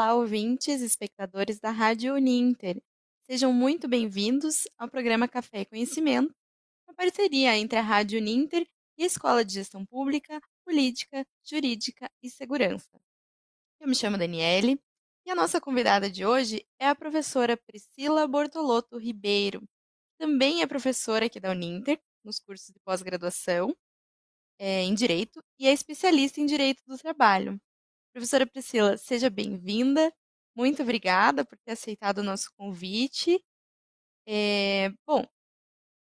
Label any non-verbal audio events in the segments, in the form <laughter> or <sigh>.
Olá, ouvintes espectadores da Rádio Uninter. Sejam muito bem-vindos ao programa Café e Conhecimento, uma parceria entre a Rádio Uninter e a Escola de Gestão Pública, Política, Jurídica e Segurança. Eu me chamo Daniele e a nossa convidada de hoje é a professora Priscila Bortolotto Ribeiro, também é professora aqui da Uninter, nos cursos de pós-graduação é, em Direito e é especialista em Direito do Trabalho. Professora Priscila, seja bem-vinda. Muito obrigada por ter aceitado o nosso convite. É, bom,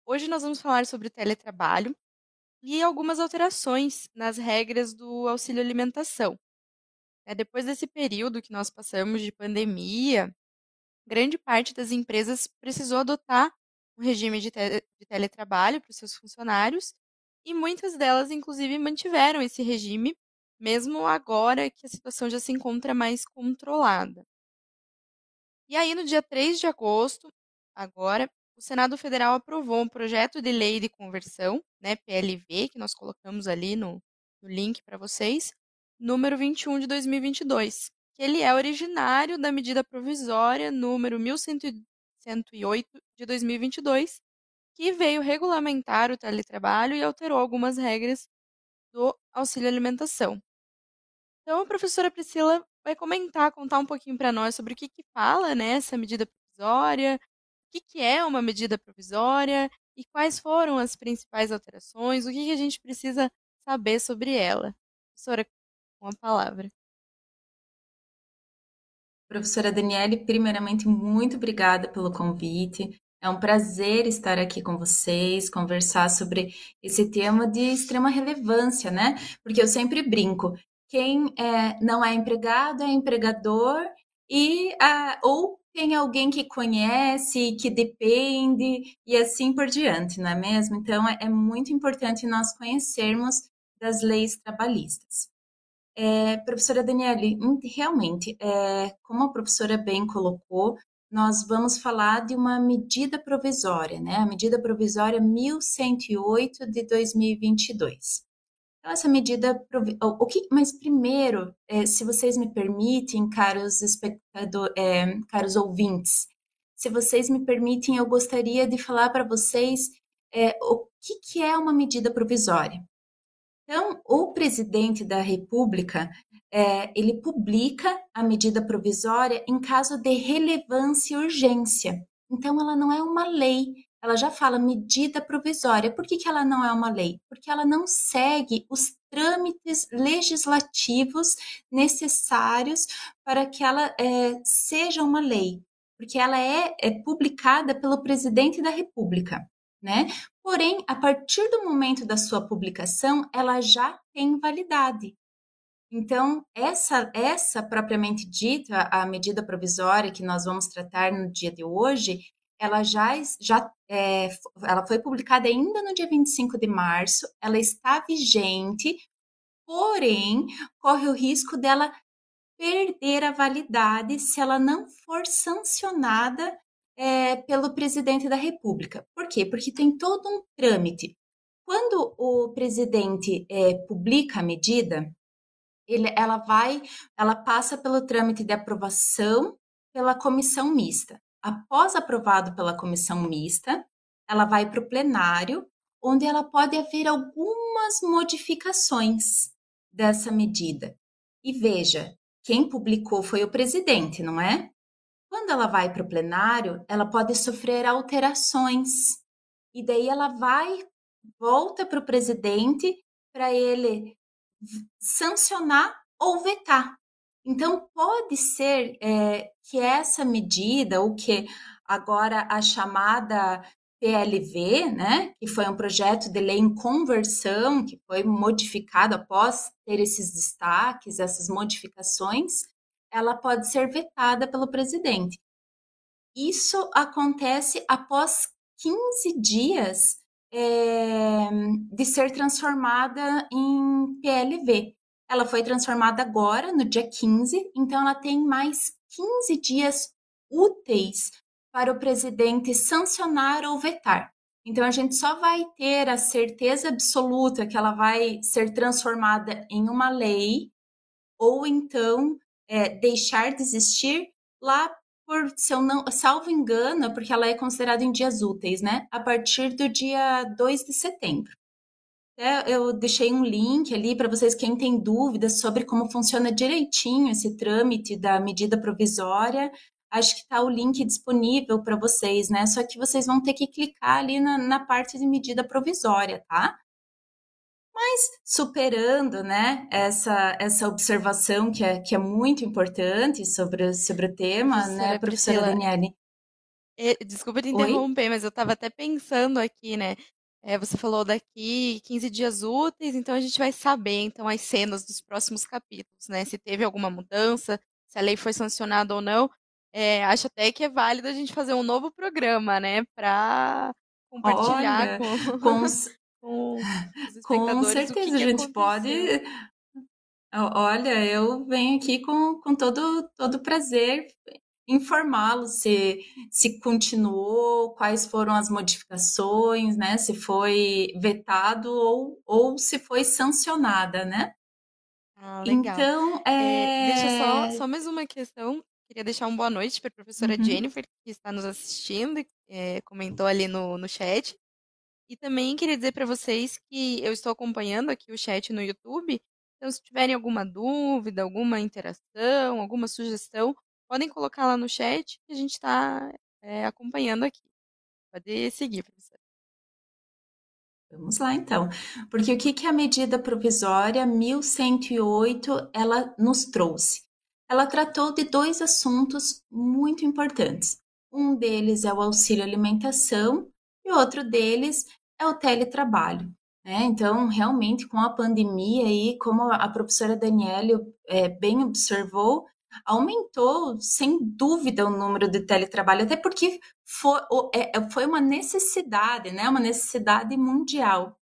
hoje nós vamos falar sobre o teletrabalho e algumas alterações nas regras do auxílio alimentação. É, depois desse período que nós passamos de pandemia, grande parte das empresas precisou adotar um regime de, te de teletrabalho para os seus funcionários e muitas delas, inclusive, mantiveram esse regime mesmo agora que a situação já se encontra mais controlada. E aí, no dia 3 de agosto, agora, o Senado Federal aprovou um projeto de lei de conversão, né, PLV, que nós colocamos ali no, no link para vocês, número 21 de 2022, que ele é originário da medida provisória número 1108 de 2022, que veio regulamentar o teletrabalho e alterou algumas regras do auxílio alimentação. Então, a professora Priscila vai comentar, contar um pouquinho para nós sobre o que, que fala né, essa medida provisória, o que, que é uma medida provisória e quais foram as principais alterações, o que, que a gente precisa saber sobre ela. Professora, com a palavra. Professora Daniele, primeiramente, muito obrigada pelo convite. É um prazer estar aqui com vocês, conversar sobre esse tema de extrema relevância, né? Porque eu sempre brinco, quem é, não é empregado é empregador e ou tem alguém que conhece, que depende e assim por diante, não é mesmo? Então é, é muito importante nós conhecermos das leis trabalhistas. É, professora Daniele, hum, realmente, é, como a professora bem colocou, nós vamos falar de uma medida provisória, né? A medida provisória 1108 de 2022. Então, essa medida, o que, mas primeiro, é, se vocês me permitem, caros espectadores, é, caros ouvintes, se vocês me permitem, eu gostaria de falar para vocês é, o que, que é uma medida provisória. Então, o presidente da República, é, ele publica a medida provisória em caso de relevância e urgência. Então, ela não é uma lei, ela já fala medida provisória. Por que, que ela não é uma lei? Porque ela não segue os trâmites legislativos necessários para que ela é, seja uma lei, porque ela é, é publicada pelo presidente da República. Né? Porém, a partir do momento da sua publicação, ela já tem validade. Então, essa, essa propriamente dita, a medida provisória que nós vamos tratar no dia de hoje, ela já, já é, ela foi publicada ainda no dia 25 de março, ela está vigente, porém, corre o risco dela perder a validade se ela não for sancionada é, pelo presidente da República. Por quê? Porque tem todo um trâmite. Quando o presidente é, publica a medida, ele, ela vai, ela passa pelo trâmite de aprovação pela comissão mista. Após aprovado pela comissão mista, ela vai para o plenário, onde ela pode haver algumas modificações dessa medida. E veja, quem publicou foi o presidente, não é? Quando ela vai para o plenário, ela pode sofrer alterações. E daí ela vai, volta para o presidente para ele sancionar ou vetar. Então, pode ser é, que essa medida, o que agora a chamada PLV, né, que foi um projeto de lei em conversão, que foi modificado após ter esses destaques, essas modificações, ela pode ser vetada pelo presidente. Isso acontece após 15 dias é, de ser transformada em PLV. Ela foi transformada agora, no dia 15, então ela tem mais 15 dias úteis para o presidente sancionar ou vetar. Então a gente só vai ter a certeza absoluta que ela vai ser transformada em uma lei ou então é, deixar de existir lá por, se eu não, salvo engano, porque ela é considerada em dias úteis, né? A partir do dia 2 de setembro. É, eu deixei um link ali para vocês, quem tem dúvidas sobre como funciona direitinho esse trâmite da medida provisória. Acho que está o link disponível para vocês, né? Só que vocês vão ter que clicar ali na, na parte de medida provisória, tá? Mas superando, né, essa, essa observação que é, que é muito importante sobre, sobre o tema, professora né, professora Priscila, Daniele? É, desculpa te interromper, Oi? mas eu estava até pensando aqui, né, é, você falou daqui 15 dias úteis, então a gente vai saber então as cenas dos próximos capítulos, né? Se teve alguma mudança, se a lei foi sancionada ou não. É, acho até que é válido a gente fazer um novo programa, né? Para compartilhar Olha, com, com, <laughs> os, com, os com certeza, que que a gente aconteceu. pode. Olha, eu venho aqui com, com todo, todo prazer informá-lo se, se continuou, quais foram as modificações, né? Se foi vetado ou, ou se foi sancionada, né? Ah, legal. Então, é... é... deixa só, só mais uma questão. Queria deixar uma boa noite para a professora uhum. Jennifer, que está nos assistindo e é, comentou ali no, no chat. E também queria dizer para vocês que eu estou acompanhando aqui o chat no YouTube. Então, se tiverem alguma dúvida, alguma interação, alguma sugestão, podem colocar lá no chat que a gente está é, acompanhando aqui. Pode seguir, professora. Vamos lá, então. Porque o que, que a medida provisória 1108 ela nos trouxe? Ela tratou de dois assuntos muito importantes. Um deles é o auxílio alimentação e outro deles é o teletrabalho. Né? Então, realmente, com a pandemia e como a professora Daniele é, bem observou, aumentou sem dúvida o número de teletrabalho, até porque foi, é, foi uma necessidade, né? Uma necessidade mundial.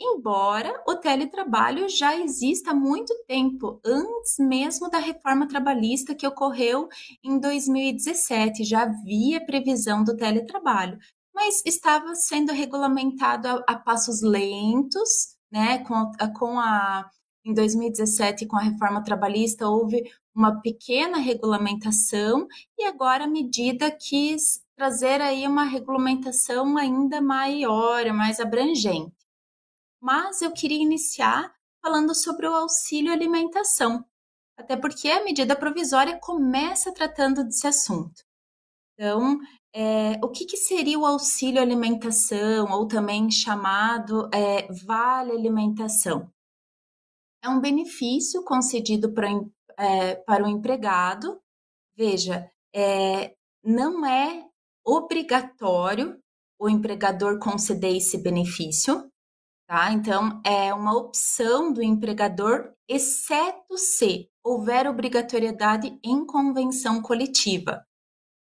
Embora o teletrabalho já exista há muito tempo, antes mesmo da reforma trabalhista que ocorreu em 2017, já havia previsão do teletrabalho, mas estava sendo regulamentado a, a passos lentos, né? Com, com a em 2017, com a reforma trabalhista, houve uma pequena regulamentação e agora a medida quis trazer aí uma regulamentação ainda maior, mais abrangente. Mas eu queria iniciar falando sobre o auxílio alimentação, até porque a medida provisória começa tratando desse assunto. Então, é, o que, que, seria o auxílio alimentação, ou também chamado é, vale alimentação? É um benefício concedido para, é, para o empregado. Veja, é, não é obrigatório o empregador conceder esse benefício, tá? Então, é uma opção do empregador, exceto se houver obrigatoriedade em convenção coletiva,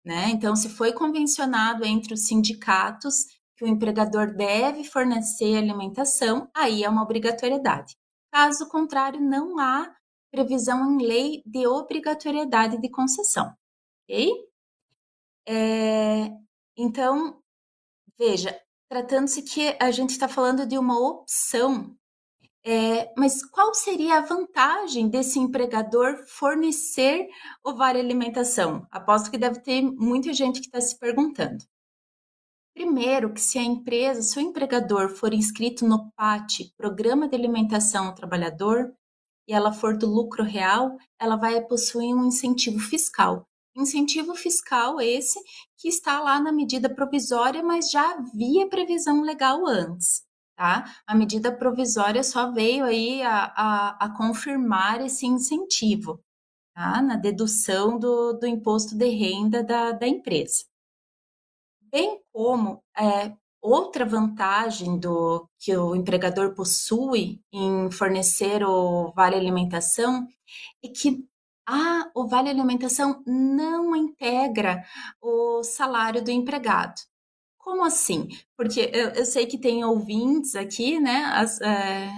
né? Então, se foi convencionado entre os sindicatos que o empregador deve fornecer alimentação, aí é uma obrigatoriedade. Caso contrário, não há previsão em lei de obrigatoriedade de concessão. Ok? É, então, veja, tratando-se que a gente está falando de uma opção, é, mas qual seria a vantagem desse empregador fornecer o vale alimentação? Aposto que deve ter muita gente que está se perguntando. Primeiro, que se a empresa, se o empregador for inscrito no PAT, Programa de Alimentação ao Trabalhador, e ela for do lucro real, ela vai possuir um incentivo fiscal. Incentivo fiscal esse que está lá na medida provisória, mas já havia previsão legal antes. Tá? A medida provisória só veio aí a, a, a confirmar esse incentivo tá? na dedução do, do imposto de renda da, da empresa. Bem como é, Outra vantagem do que o empregador possui em fornecer o vale alimentação é que ah, o vale alimentação não integra o salário do empregado. Como assim? Porque eu, eu sei que tem ouvintes aqui, né, as, é,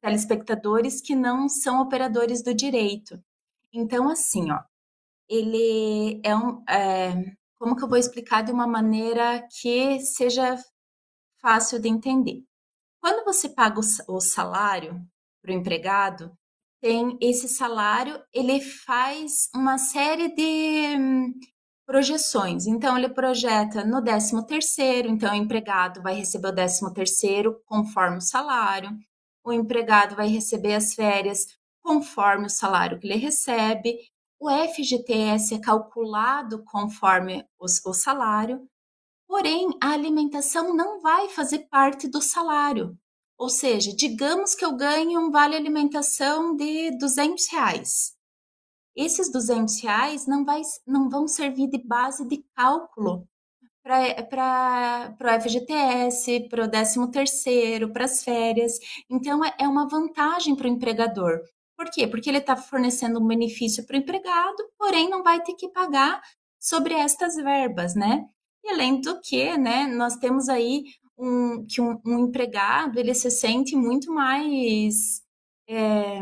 telespectadores que não são operadores do direito. Então, assim, ó, ele é um. É, como que eu vou explicar de uma maneira que seja fácil de entender. Quando você paga o salário para o empregado, tem esse salário, ele faz uma série de hum, projeções. Então, ele projeta no 13 terceiro, então o empregado vai receber o 13 terceiro conforme o salário, o empregado vai receber as férias conforme o salário que ele recebe, o FGTS é calculado conforme o, o salário, porém a alimentação não vai fazer parte do salário. Ou seja, digamos que eu ganhe um vale alimentação de 200 reais. Esses 200 reais não, vai, não vão servir de base de cálculo para o FGTS, para o 13 terceiro, para as férias. Então, é, é uma vantagem para o empregador. Por quê? Porque ele está fornecendo um benefício para o empregado, porém não vai ter que pagar sobre estas verbas, né? E além do que, né, nós temos aí um, que um, um empregado ele se sente muito mais é,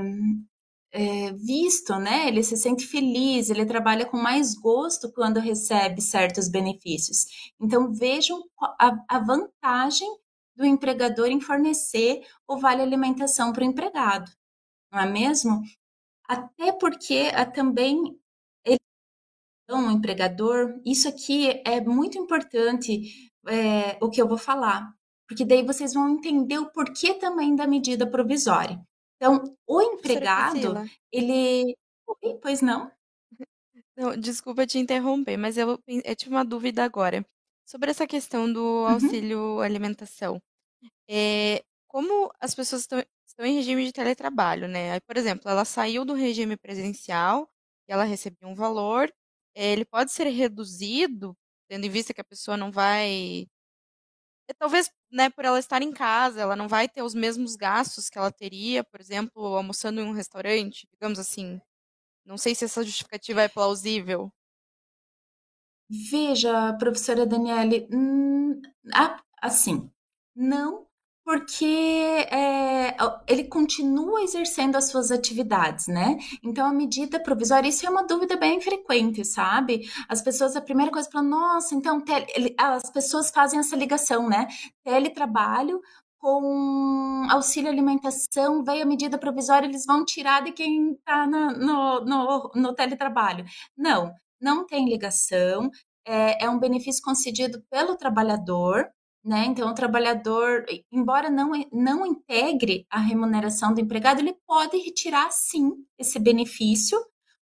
é, visto, né? Ele se sente feliz, ele trabalha com mais gosto quando recebe certos benefícios. Então vejam a, a vantagem do empregador em fornecer o vale alimentação para o empregado, não é mesmo? Até porque a, também ele, um empregador, isso aqui é muito importante é, o que eu vou falar, porque daí vocês vão entender o porquê também da medida provisória. Então, o empregado, ele. Oi, pois não? não? Desculpa te interromper, mas eu, eu tive uma dúvida agora. Sobre essa questão do uhum. auxílio uhum. alimentação. É, como as pessoas estão, estão em regime de teletrabalho, né? Aí, por exemplo, ela saiu do regime presencial e ela recebia um valor, ele pode ser reduzido, tendo em vista que a pessoa não vai é, talvez, né, por ela estar em casa, ela não vai ter os mesmos gastos que ela teria, por exemplo, almoçando em um restaurante, digamos assim. Não sei se essa justificativa é plausível. Veja, professora Daniele, hum, assim, não porque é, ele continua exercendo as suas atividades, né? Então, a medida provisória, isso é uma dúvida bem frequente, sabe? As pessoas, a primeira coisa, falam, nossa, então, as pessoas fazem essa ligação, né? Teletrabalho com auxílio alimentação, veio a medida provisória, eles vão tirar de quem está no, no, no teletrabalho. Não, não tem ligação, é, é um benefício concedido pelo trabalhador, né? Então, o trabalhador, embora não, não integre a remuneração do empregado, ele pode retirar sim esse benefício,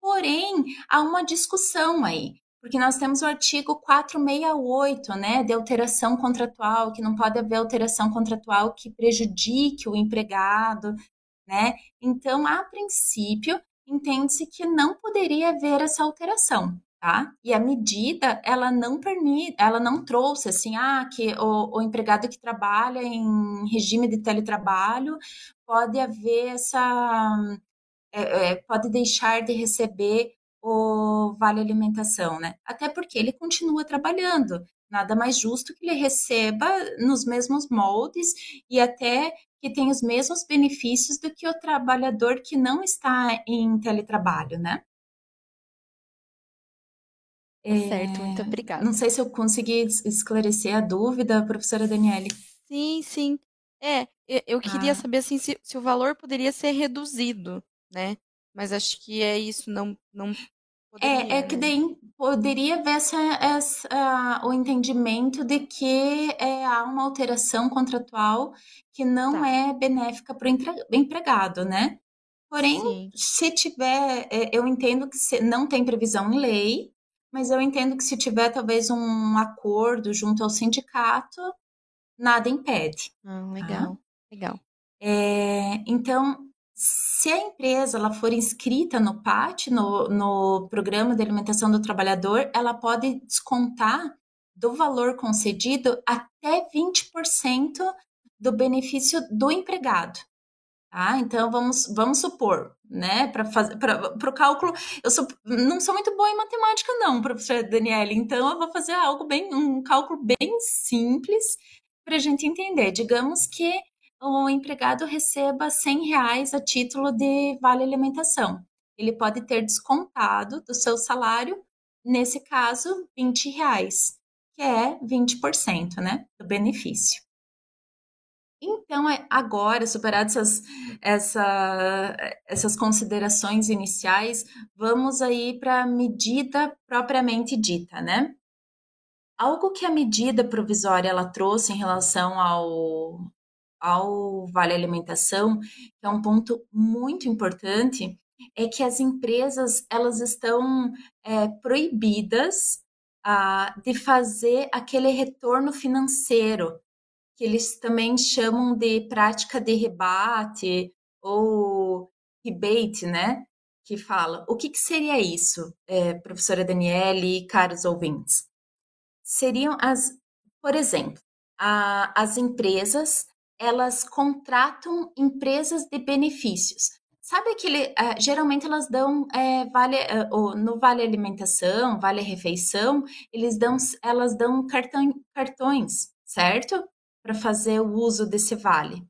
porém, há uma discussão aí, porque nós temos o artigo 468, né, de alteração contratual, que não pode haver alteração contratual que prejudique o empregado, né? Então, a princípio, entende-se que não poderia haver essa alteração, tá? E a medida, ela não permite, ela não trouxe assim, ah, que o, o empregado que trabalha em regime de teletrabalho pode haver essa, é, é, pode deixar de receber o vale alimentação, né? Até porque ele continua trabalhando. Nada mais justo que ele receba nos mesmos moldes e até que tenha os mesmos benefícios do que o trabalhador que não está em teletrabalho, né? Tá certo, muito é, obrigada. Não sei se eu consegui esclarecer a dúvida, professora Daniele. Sim, sim. É, eu queria ah. saber assim se, se, o valor poderia ser reduzido, né? Mas acho que é isso, não, não poderia, É, é que né? daí poderia haver essa, essa, o entendimento de que é, há uma alteração contratual que não tá. é benéfica para o empregado, né? Porém, Sim. se tiver, é, eu entendo que não tem previsão em lei, mas eu entendo que se tiver talvez um acordo junto ao sindicato, nada impede. Tá? legal, tá? legal. É, então, se a empresa ela for inscrita no PAT, no, no Programa de Alimentação do Trabalhador, ela pode descontar do valor concedido até 20% do benefício do empregado. Tá? Então, vamos, vamos supor, né, para fazer para o cálculo, eu sou, não sou muito boa em matemática não, professora Daniela, então eu vou fazer algo bem, um cálculo bem simples para a gente entender. Digamos que o empregado receba 100 reais a título de vale alimentação. Ele pode ter descontado do seu salário, nesse caso, 20 reais, que é 20%, né, do benefício. Então, é agora, superadas essas, essa, essas considerações iniciais, vamos aí para a medida propriamente dita, né? Algo que a medida provisória ela trouxe em relação ao, ao Vale Alimentação, que é um ponto muito importante, é que as empresas elas estão é, proibidas ah, de fazer aquele retorno financeiro que eles também chamam de prática de rebate ou rebate, né? Que fala. O que, que seria isso, é, professora Daniele e caros ouvintes? Seriam as, por exemplo, a, as empresas elas contratam empresas de benefícios. Sabe aquele. Uh, geralmente elas dão é, vale, uh, no Vale Alimentação, Vale Refeição, eles dão, elas dão cartão, cartões, certo? Para fazer o uso desse vale.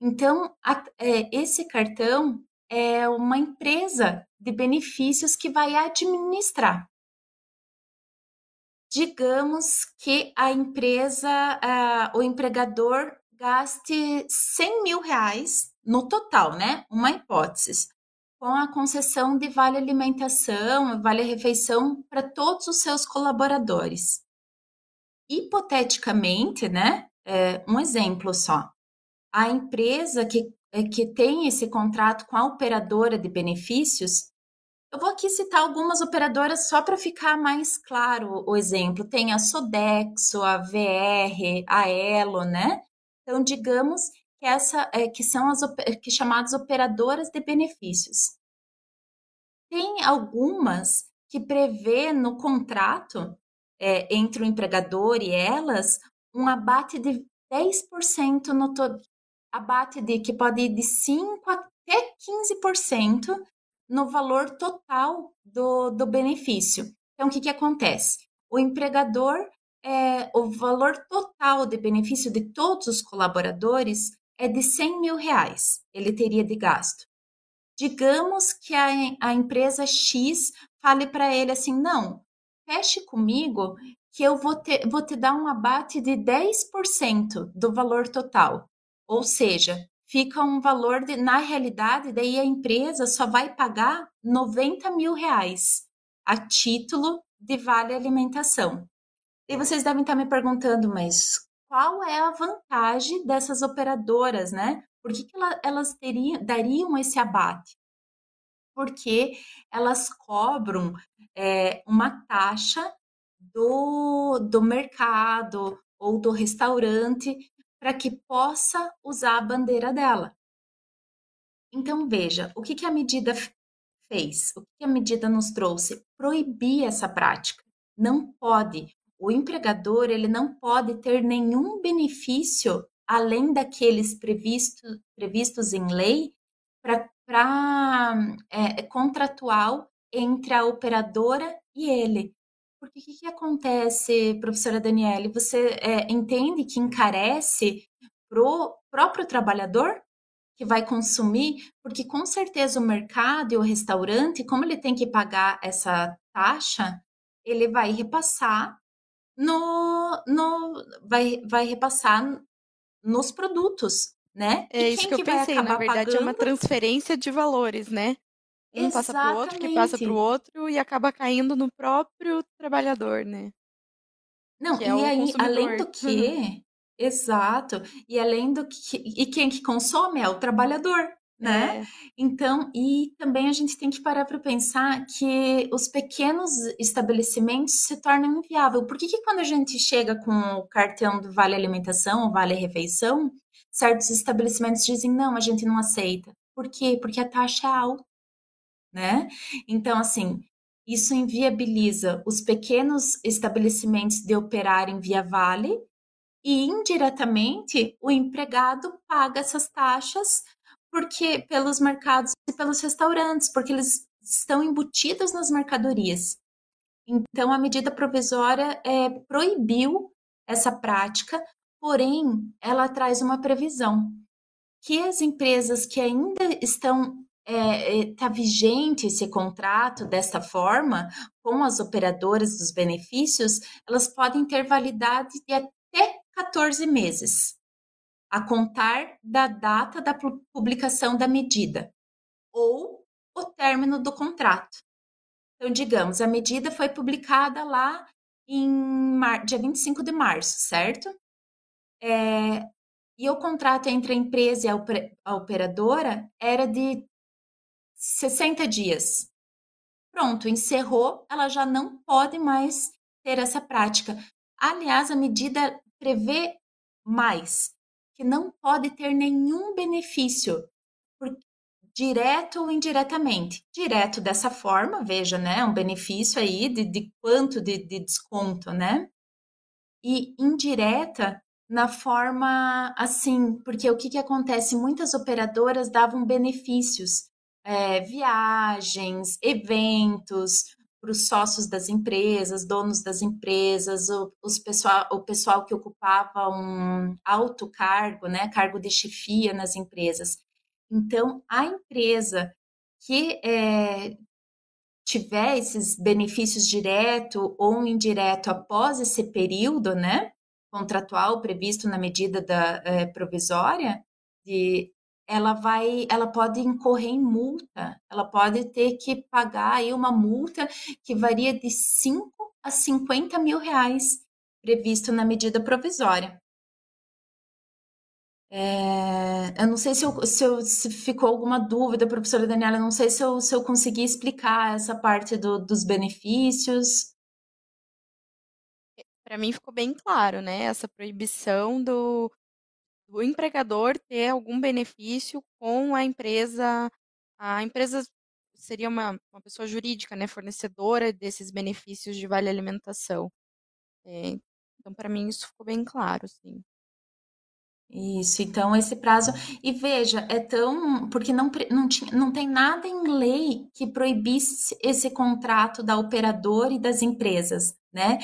Então, a, é, esse cartão é uma empresa de benefícios que vai administrar. Digamos que a empresa, o empregador gaste 100 mil reais no total, né? Uma hipótese, com a concessão de vale alimentação, vale refeição para todos os seus colaboradores. Hipoteticamente, né? É, um exemplo só. A empresa que, é, que tem esse contrato com a operadora de benefícios, eu vou aqui citar algumas operadoras só para ficar mais claro o exemplo. Tem a Sodexo, a VR, a Elo, né? Então, digamos que, essa, é, que são as que chamadas operadoras de benefícios. Tem algumas que prevê no contrato é, entre o empregador e elas um abate de 10% no to... abate de que pode ir de 5 até 15% no valor total do, do benefício. Então, o que, que acontece? O empregador, é, o valor total de benefício de todos os colaboradores é de 100 mil reais, ele teria de gasto. Digamos que a, a empresa X fale para ele assim: não, feche comigo que eu vou, ter, vou te dar um abate de 10% do valor total. Ou seja, fica um valor de, na realidade, daí a empresa só vai pagar 90 mil reais a título de vale alimentação. E vocês devem estar me perguntando, mas qual é a vantagem dessas operadoras, né? Por que, que elas teriam, dariam esse abate? Porque elas cobram é, uma taxa do, do mercado ou do restaurante para que possa usar a bandeira dela. Então, veja, o que, que a medida fez? O que a medida nos trouxe? Proibir essa prática. Não pode. O empregador ele não pode ter nenhum benefício além daqueles previsto, previstos em lei para é, contratual entre a operadora e ele. Porque o que, que, acontece, professora Daniele? Você é, entende que encarece para o próprio trabalhador que vai consumir? Porque com certeza o mercado e o restaurante, como ele tem que pagar essa taxa, ele vai repassar no, no vai, vai repassar nos produtos, né? É isso que eu pensei, na verdade pagando... é uma transferência de valores, né? Um passa para o outro, que passa para o outro e acaba caindo no próprio trabalhador, né? Não, é e aí, além do que, exato, e além do que, e quem que consome é o trabalhador, né? É. Então, e também a gente tem que parar para pensar que os pequenos estabelecimentos se tornam inviáveis. Por que, que quando a gente chega com o cartão do Vale Alimentação ou Vale Refeição, certos estabelecimentos dizem não, a gente não aceita. Por quê? Porque a taxa é alta né? Então, assim, isso inviabiliza os pequenos estabelecimentos de operarem via Vale e indiretamente o empregado paga essas taxas porque pelos mercados e pelos restaurantes, porque eles estão embutidos nas mercadorias. Então a medida provisória é, proibiu essa prática, porém ela traz uma previsão que as empresas que ainda estão está é, é tá vigente esse contrato dessa forma com as operadoras dos benefícios, elas podem ter validade de até 14 meses. a contar da data da publicação da medida ou o término do contrato. Então, digamos, a medida foi publicada lá em mar... dia 25 de março, certo? É... E o contrato entre a empresa e a operadora era de 60 dias. Pronto, encerrou, ela já não pode mais ter essa prática. Aliás, a medida prevê mais, que não pode ter nenhum benefício, por, direto ou indiretamente. Direto dessa forma, veja, né? Um benefício aí de, de quanto de, de desconto, né? E indireta na forma assim, porque o que, que acontece? Muitas operadoras davam benefícios, é, viagens, eventos, para os sócios das empresas, donos das empresas, o, os pessoal, o pessoal que ocupava um alto cargo, né, cargo de chefia nas empresas. Então, a empresa que é, tiver esses benefícios direto ou indireto após esse período, né, contratual previsto na medida da é, provisória, de ela vai, ela pode incorrer em multa, ela pode ter que pagar aí uma multa que varia de 5 a 50 mil reais, previsto na medida provisória. É, eu não sei se, eu, se, eu, se, ficou alguma dúvida, professora Daniela, eu não sei se eu, se eu consegui explicar essa parte do, dos benefícios. Para mim ficou bem claro, né? Essa proibição do, do empregador ter algum benefício com a empresa. A empresa seria uma, uma pessoa jurídica, né, fornecedora desses benefícios de vale alimentação. É, então, para mim, isso ficou bem claro, sim. Isso, então esse prazo. E veja, é tão. Porque não, não, tinha, não tem nada em lei que proibisse esse contrato da operadora e das empresas, né?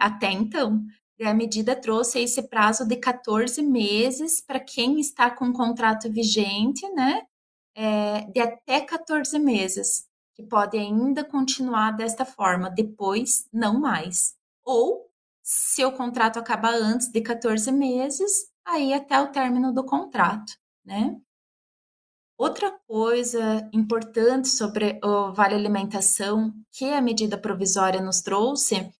Até então a medida trouxe esse prazo de 14 meses para quem está com contrato vigente, né? É, de até 14 meses, que pode ainda continuar desta forma, depois não mais. Ou, se o contrato acaba antes de 14 meses, aí até o término do contrato, né? Outra coisa importante sobre o Vale Alimentação que a medida provisória nos trouxe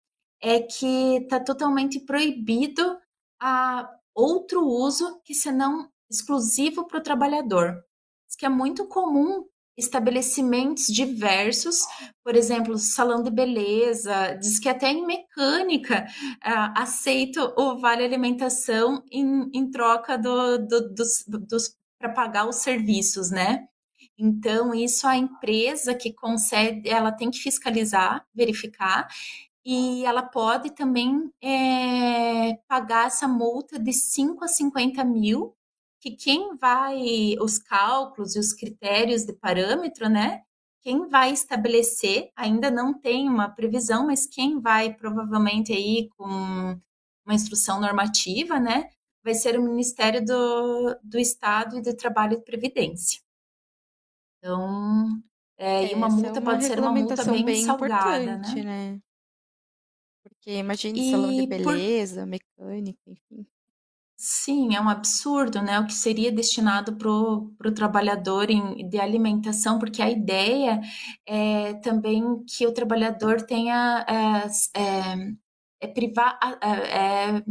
é que está totalmente proibido a outro uso que senão exclusivo para o trabalhador. Isso que é muito comum estabelecimentos diversos, por exemplo, salão de beleza, diz que até em mecânica uh, aceita o vale alimentação em, em troca do, do, dos, dos para pagar os serviços, né? Então, isso a empresa que concede, ela tem que fiscalizar, verificar, e ela pode também é, pagar essa multa de 5 a 50 mil, que quem vai, os cálculos e os critérios de parâmetro, né? Quem vai estabelecer, ainda não tem uma previsão, mas quem vai provavelmente aí com uma instrução normativa, né? Vai ser o Ministério do, do Estado e do Trabalho e Previdência. Então, é, é, e uma multa é uma pode ser uma multa bem, bem salgada, né? né? Porque imagine salão de beleza, por... mecânica, enfim. Sim, é um absurdo, né? O que seria destinado para o trabalhador em, de alimentação, porque a ideia é também que o trabalhador tenha é, é, é privar, é, é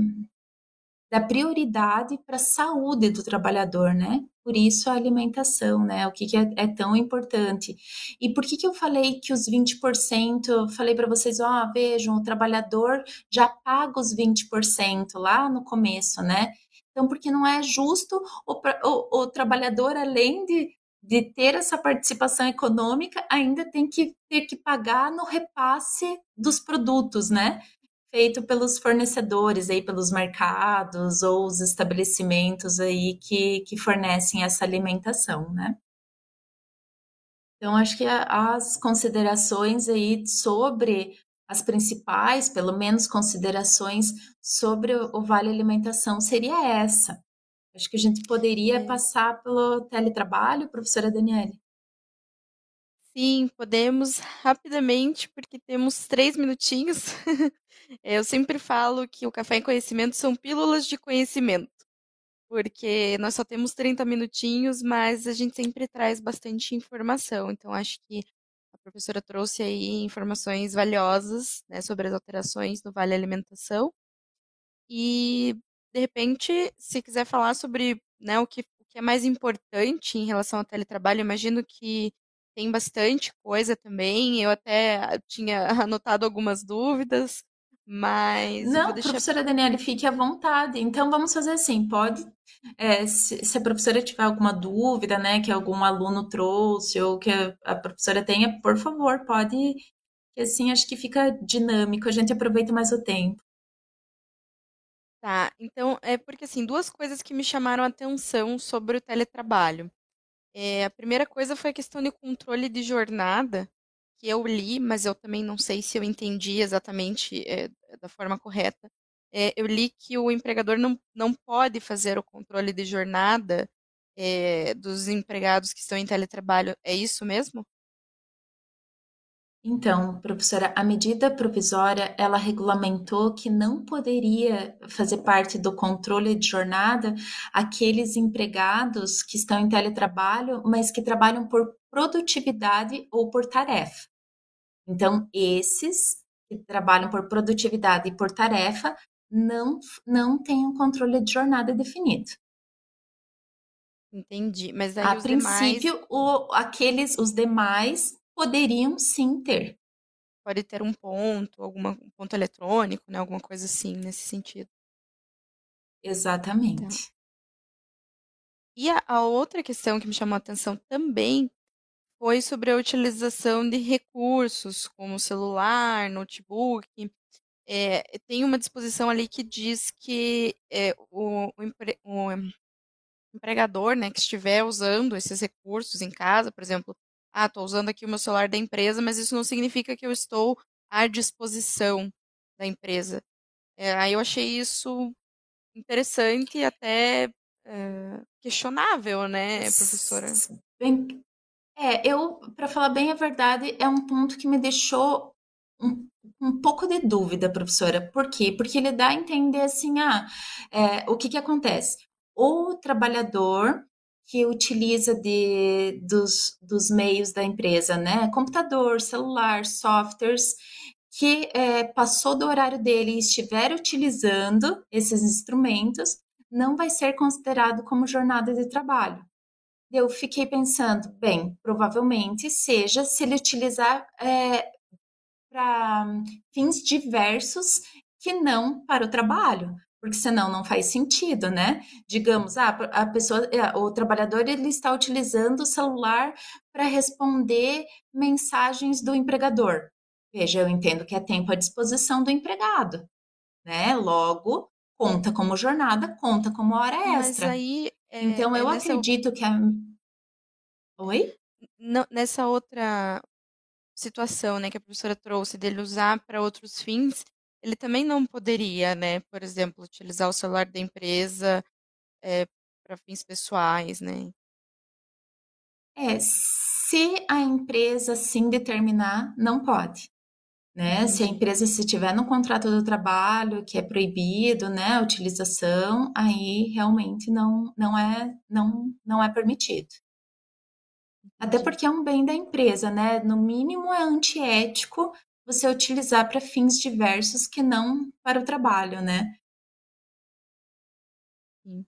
da prioridade para a saúde do trabalhador, né? Por isso a alimentação, né? O que, que é, é, tão importante. E por que, que eu falei que os 20%, falei para vocês, ó, oh, vejam, o trabalhador já paga os 20% lá no começo, né? Então, porque não é justo o, o, o trabalhador, além de, de ter essa participação econômica, ainda tem que ter que pagar no repasse dos produtos, né? Feito pelos fornecedores aí, pelos mercados ou os estabelecimentos aí que, que fornecem essa alimentação, né? Então, acho que as considerações aí sobre as principais, pelo menos considerações sobre o Vale Alimentação seria essa. Acho que a gente poderia é. passar pelo teletrabalho, professora Daniele. Sim, podemos rapidamente, porque temos três minutinhos. <laughs> Eu sempre falo que o Café em Conhecimento são pílulas de conhecimento. porque nós só temos 30 minutinhos, mas a gente sempre traz bastante informação. Então, acho que a professora trouxe aí informações valiosas né, sobre as alterações no Vale Alimentação. E, de repente, se quiser falar sobre né, o, que, o que é mais importante em relação ao teletrabalho, imagino que tem bastante coisa também. Eu até tinha <laughs> anotado algumas dúvidas, mas. Não, deixar... professora Daniela, fique à vontade. Então vamos fazer assim: pode. É, se, se, a professora tiver alguma dúvida, né, que algum aluno trouxe ou que a, a professora tenha, por favor, pode. Que assim acho que fica dinâmico, a gente aproveita mais o tempo. Tá, então é porque assim, duas coisas que me chamaram a atenção sobre o teletrabalho. É, a primeira coisa foi a questão de controle de jornada, que eu li, mas eu também não sei se eu entendi exatamente é, da forma correta. É, eu li que o empregador não, não pode fazer o controle de jornada é, dos empregados que estão em teletrabalho. É isso mesmo? Então, professora, a medida provisória, ela regulamentou que não poderia fazer parte do controle de jornada aqueles empregados que estão em teletrabalho, mas que trabalham por produtividade ou por tarefa. Então, esses que trabalham por produtividade e por tarefa não, não têm um controle de jornada definido. Entendi, mas aí a princípio, demais... o, aqueles, os demais poderiam sim ter. Pode ter um ponto, alguma, um ponto eletrônico, né? Alguma coisa assim, nesse sentido. Exatamente. Então. E a, a, outra questão que me chamou a atenção também foi sobre a utilização de recursos, como celular, notebook. É, tem uma disposição ali que diz que é, o, o, empre, o empregador né, que estiver usando esses recursos em casa, por exemplo, ah, estou usando aqui o meu celular da empresa, mas isso não significa que eu estou à disposição da empresa. É, aí eu achei isso interessante e até é, questionável, né, professora? Bem, é, eu, para falar bem a verdade, é um ponto que me deixou um, um, pouco de dúvida, professora. Por quê? Porque ele dá a entender assim, ah, é, o que que acontece? O trabalhador que utiliza de, dos, dos meios da empresa, né? Computador, celular, softwares, que é, passou do horário dele e estiver utilizando esses instrumentos, não vai ser considerado como jornada de trabalho. Eu fiquei pensando, bem, provavelmente seja se ele utilizar é, para fins diversos que não para o trabalho porque senão não faz sentido, né? Digamos, ah, a pessoa, é, o trabalhador ele está utilizando o celular para responder mensagens do empregador. Veja, eu entendo que é tempo à disposição do empregado, né? Logo, conta como jornada, conta como hora extra. Mas aí, é, então eu é acredito que a Oi? Não, nessa outra situação, né, que a professora trouxe dele usar para outros fins, ele também não poderia, né, por exemplo, utilizar o celular da empresa é, eh, para fins pessoais, né? É, se a empresa sim determinar, não pode. Né? Se a empresa se tiver no contrato do trabalho que é proibido, né, a utilização, aí realmente não não é não não é permitido. Até porque é um bem da empresa, né? No mínimo é antiético você utilizar para fins diversos que não para o trabalho, né? Sim.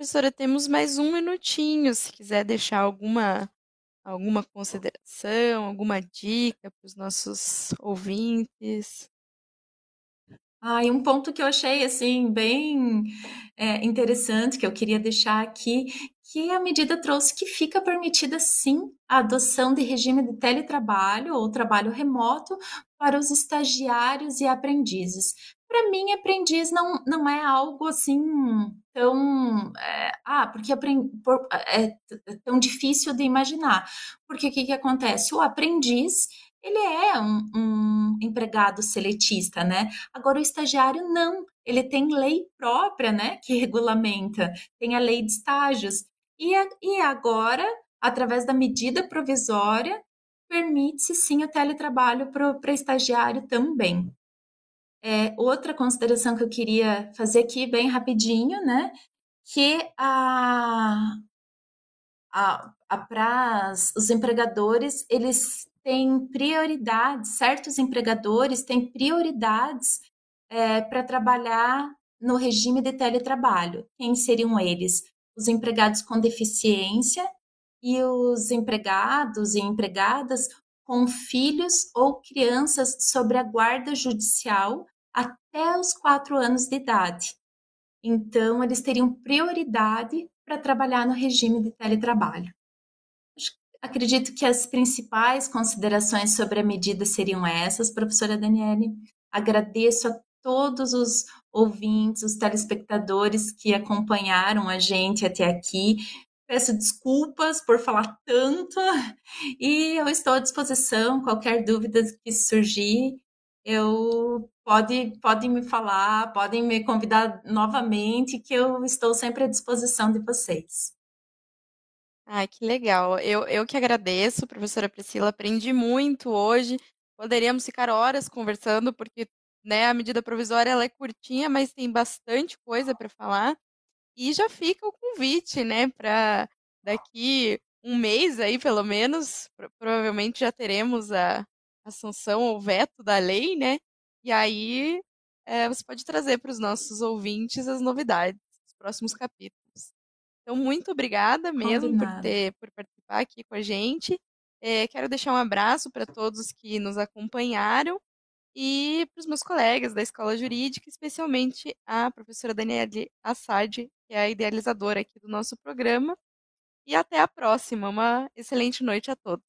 Professora, temos mais um minutinho, se quiser deixar alguma alguma consideração, alguma dica para os nossos ouvintes. Ah, e um ponto que eu achei assim bem é, interessante que eu queria deixar aqui, que a medida trouxe que fica permitida sim a adoção de regime de teletrabalho ou trabalho remoto para os estagiários e aprendizes. Para mim, aprendiz não, não é algo assim tão. É, ah, porque é, é tão difícil de imaginar. Porque o que, que acontece? O aprendiz ele é um, um, empregado seletista, né? Agora o estagiário não, ele tem lei própria, né, que regulamenta, tem a lei de estágios. E, a, e agora, através da medida provisória, permite-se sim o teletrabalho para estagiário também. É, outra consideração que eu queria fazer aqui bem rapidinho, né, que a, a, a para os empregadores eles têm prioridades, certos empregadores têm prioridades é, para trabalhar no regime de teletrabalho. Quem seriam eles? Os empregados com deficiência e os empregados e empregadas com filhos ou crianças sob a guarda judicial até os quatro anos de idade. Então, eles teriam prioridade para trabalhar no regime de teletrabalho. Acredito que as principais considerações sobre a medida seriam essas, professora Daniele. Agradeço a todos os ouvintes, os telespectadores que acompanharam a gente até aqui. Peço desculpas por falar tanto <laughs> e eu estou à disposição. Qualquer dúvida que surgir, eu pode, podem me falar, podem me convidar novamente, que eu estou sempre à disposição de vocês. Ai, que legal. Eu, eu que agradeço, professora Priscila, aprendi muito hoje. Poderíamos ficar horas conversando, porque né, a medida provisória ela é curtinha, mas tem bastante coisa para falar. E já fica o convite, né, para daqui um mês aí, pelo menos, provavelmente já teremos a, a sanção ou veto da lei, né? E aí é, você pode trazer para os nossos ouvintes as novidades dos próximos capítulos. Então, muito obrigada mesmo por, ter, por participar aqui com a gente. É, quero deixar um abraço para todos que nos acompanharam e para os meus colegas da Escola Jurídica, especialmente a professora Daniele Assad, que é a idealizadora aqui do nosso programa. E até a próxima. Uma excelente noite a todos.